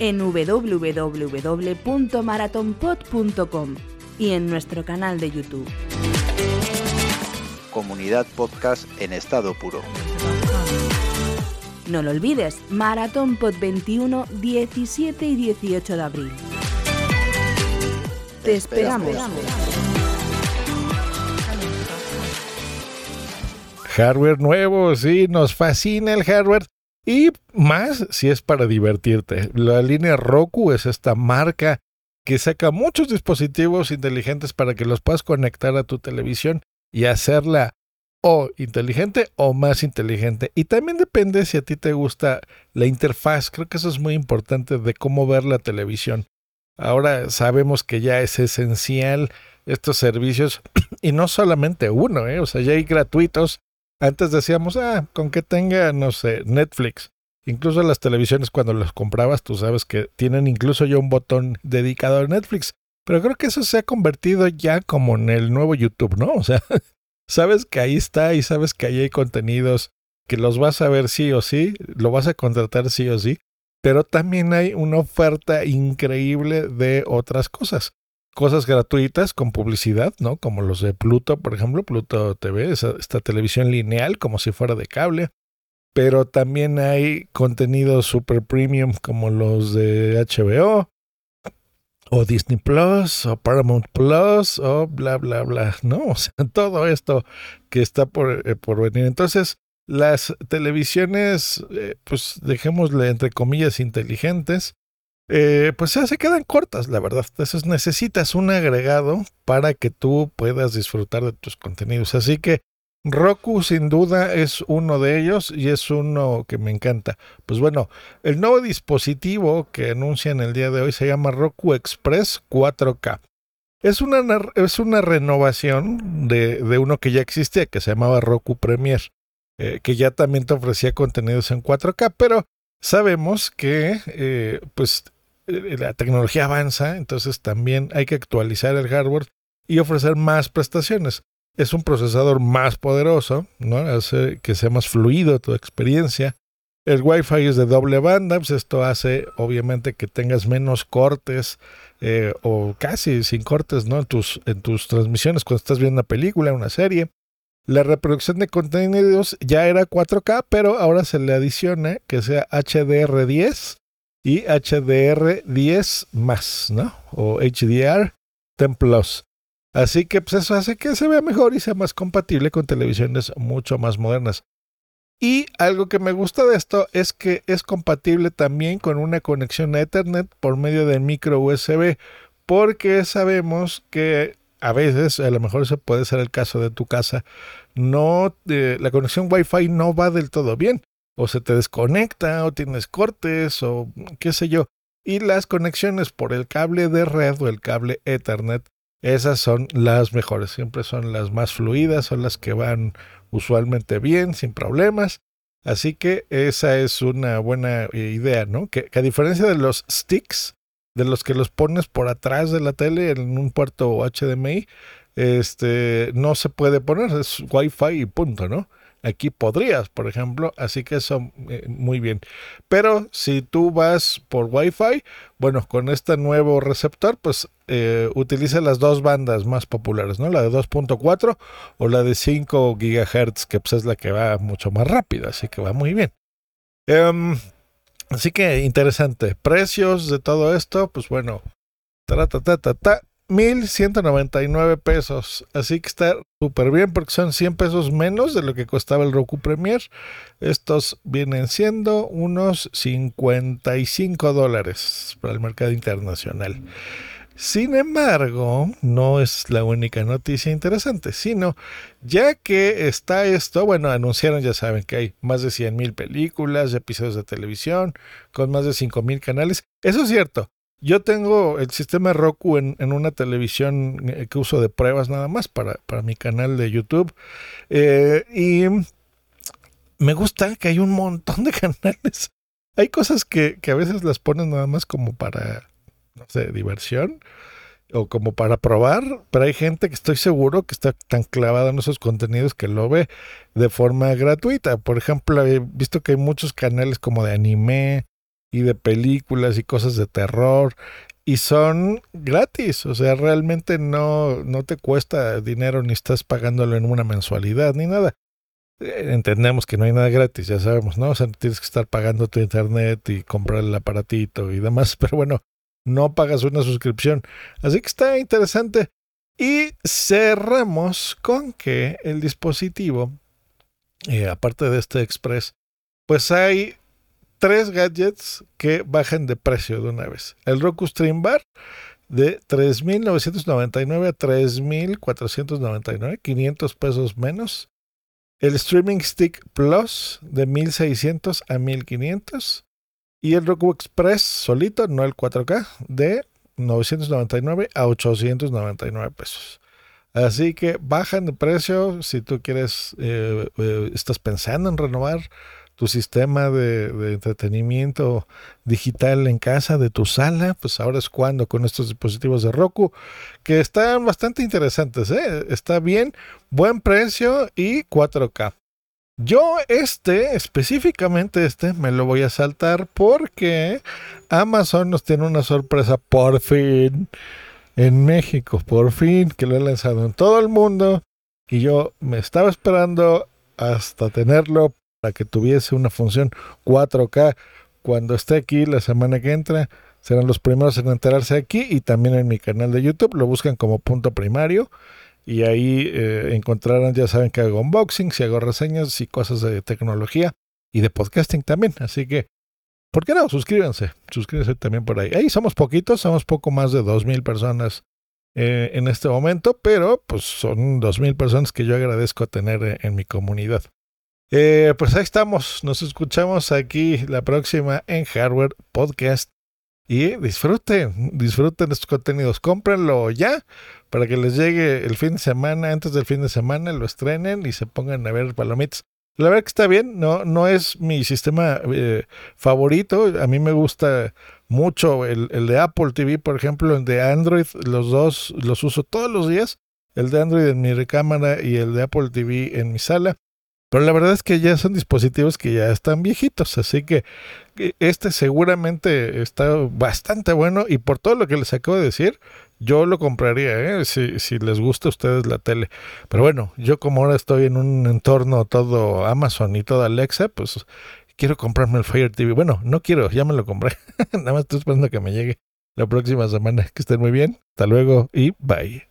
En www.maratonpod.com y en nuestro canal de YouTube. Comunidad Podcast en estado puro. No lo olvides, Maratón Pod 21, 17 y 18 de abril. Te esperamos. Hardware nuevo, sí, nos fascina el hardware. Y más si es para divertirte. La línea Roku es esta marca que saca muchos dispositivos inteligentes para que los puedas conectar a tu televisión y hacerla o inteligente o más inteligente. Y también depende si a ti te gusta la interfaz. Creo que eso es muy importante de cómo ver la televisión. Ahora sabemos que ya es esencial estos servicios y no solamente uno, ¿eh? o sea, ya hay gratuitos. Antes decíamos, ah, con que tenga, no sé, Netflix. Incluso las televisiones cuando las comprabas, tú sabes que tienen incluso ya un botón dedicado a Netflix. Pero creo que eso se ha convertido ya como en el nuevo YouTube, ¿no? O sea, sabes que ahí está y sabes que ahí hay contenidos que los vas a ver sí o sí, lo vas a contratar sí o sí, pero también hay una oferta increíble de otras cosas. Cosas gratuitas con publicidad, ¿no? Como los de Pluto, por ejemplo, Pluto TV, esa- esta televisión lineal como si fuera de cable. Pero también hay contenidos super premium como los de HBO, o Disney Plus, o Paramount Plus, o bla, bla, bla, ¿no? O sea, todo esto que está por, eh, por venir. Entonces, las televisiones, eh, pues dejémosle entre comillas inteligentes, eh, pues se quedan cortas, la verdad. Entonces necesitas un agregado para que tú puedas disfrutar de tus contenidos. Así que Roku sin duda es uno de ellos y es uno que me encanta. Pues bueno, el nuevo dispositivo que anuncian el día de hoy se llama Roku Express 4K. Es una, es una renovación de, de uno que ya existía, que se llamaba Roku Premier, eh, que ya también te ofrecía contenidos en 4K, pero sabemos que eh, pues la tecnología avanza, entonces también hay que actualizar el hardware y ofrecer más prestaciones. Es un procesador más poderoso, ¿no? Hace que sea más fluido tu experiencia. El Wi-Fi es de doble banda, pues esto hace obviamente que tengas menos cortes eh, o casi sin cortes, ¿no? En tus, en tus transmisiones cuando estás viendo una película, una serie. La reproducción de contenidos ya era 4K, pero ahora se le adiciona que sea HDR10 y HDR10 más, ¿no? O HDR 10 Plus. Así que pues eso hace que se vea mejor y sea más compatible con televisiones mucho más modernas. Y algo que me gusta de esto es que es compatible también con una conexión a Ethernet por medio del micro USB, porque sabemos que a veces, a lo mejor ese puede ser el caso de tu casa, no eh, la conexión Wi-Fi no va del todo bien, o se te desconecta, o tienes cortes, o qué sé yo. Y las conexiones por el cable de red o el cable Ethernet, esas son las mejores, siempre son las más fluidas, son las que van usualmente bien, sin problemas. Así que esa es una buena eh, idea, ¿no? Que, que a diferencia de los sticks, de los que los pones por atrás de la tele en un puerto HDMI, este no se puede poner, es Wi-Fi y punto, ¿no? Aquí podrías, por ejemplo, así que eso eh, muy bien. Pero si tú vas por Wi-Fi, bueno, con este nuevo receptor, pues eh, utiliza las dos bandas más populares, ¿no? La de 2.4 o la de 5 GHz, que pues es la que va mucho más rápido, así que va muy bien. Em, así que interesante. Precios de todo esto, pues bueno, ta, ta, ta, ta, ta, 1199 pesos. Así que está súper bien porque son 100 pesos menos de lo que costaba el Roku Premier. Estos vienen siendo unos 55 dólares para el mercado internacional. Sin embargo, no es la única noticia interesante, sino ya que está esto, bueno, anunciaron, ya saben que hay más de 100 mil películas, episodios de televisión, con más de 5 mil canales. Eso es cierto, Yo tengo el sistema Roku en, una televisión eh, que uso de pruebas nada más para, para mi canal de YouTube. Eh, y me gusta que hay un montón de canales. Hay cosas que, que a veces las ponen nada más como para, no sé, diversión o como para probar, pero hay gente que estoy seguro que está tan clavada en esos contenidos que lo ve de forma gratuita. Por ejemplo, he visto que hay muchos canales como de anime y de películas y cosas de terror y son gratis, o sea, realmente no, no te cuesta dinero ni estás pagándolo en una mensualidad ni nada. Eh, entendemos que no hay nada gratis, ya sabemos, ¿no? O sea, tienes que estar pagando tu internet y comprar el aparatito y demás, pero bueno, no pagas una suscripción. Así que está interesante. Y cerramos con que el dispositivo, eh, aparte de este Express, pues hay tres gadgets que bajan de precio de una vez. El Roku Stream Bar de 3.999 a 3.499, 500 pesos menos. El Streaming Stick Plus de 1.600 a 1.500. Y el Roku Express solito, no el 4K, de 999 a 899 pesos. Así que bajan de precio si tú quieres, eh, eh, estás pensando en renovar tu sistema de, entretenimiento digital en casa, de tu sala, pues ahora es cuando con estos dispositivos de Roku, que están bastante interesantes, ¿eh? está bien, buen precio y 4K. Yo este, específicamente este, me lo voy a saltar porque Amazon nos tiene una sorpresa por fin en México, por fin que lo he lanzado en todo el mundo y yo me estaba esperando hasta tenerlo para que tuviese una función 4K cuando esté aquí la semana que entra. Serán los primeros en enterarse aquí y también en mi canal de YouTube. Lo buscan como punto primario y ahí eh, encontrarán, ya saben que hago unboxings y hago reseñas y cosas de tecnología y de podcasting también. Así que, ¿por qué no? Suscríbanse, suscríbanse también por ahí. Ahí somos poquitos, somos poco más de 2.000 personas eh, en este momento, pero pues son 2.000 personas que yo agradezco tener eh, en mi comunidad. Pues ahí estamos, nos escuchamos aquí la próxima en Hardware Podcast y disfruten, disfruten estos contenidos, cómprenlo ya para que les llegue el fin de semana, antes del fin de semana, lo estrenen y se pongan a ver palomitas. La verdad que está bien, no, no es mi sistema eh, favorito, a mí me gusta mucho el, el, de Apple TV, por ejemplo, el de Android, los dos los uso todos los días, el de Android en mi recámara y el de Apple TV en mi sala. Pero la verdad es que ya son dispositivos que ya están viejitos, así que este seguramente está bastante bueno y por todo lo que les acabo de decir, yo lo compraría, ¿eh? si, si les gusta a ustedes la tele. Pero bueno, yo como ahora estoy en un entorno todo Amazon y todo Alexa, pues quiero comprarme el Fire TV. Bueno, no quiero, ya me lo compré. Nada más estoy esperando que me llegue la próxima semana. Que estén muy bien. Hasta luego y bye.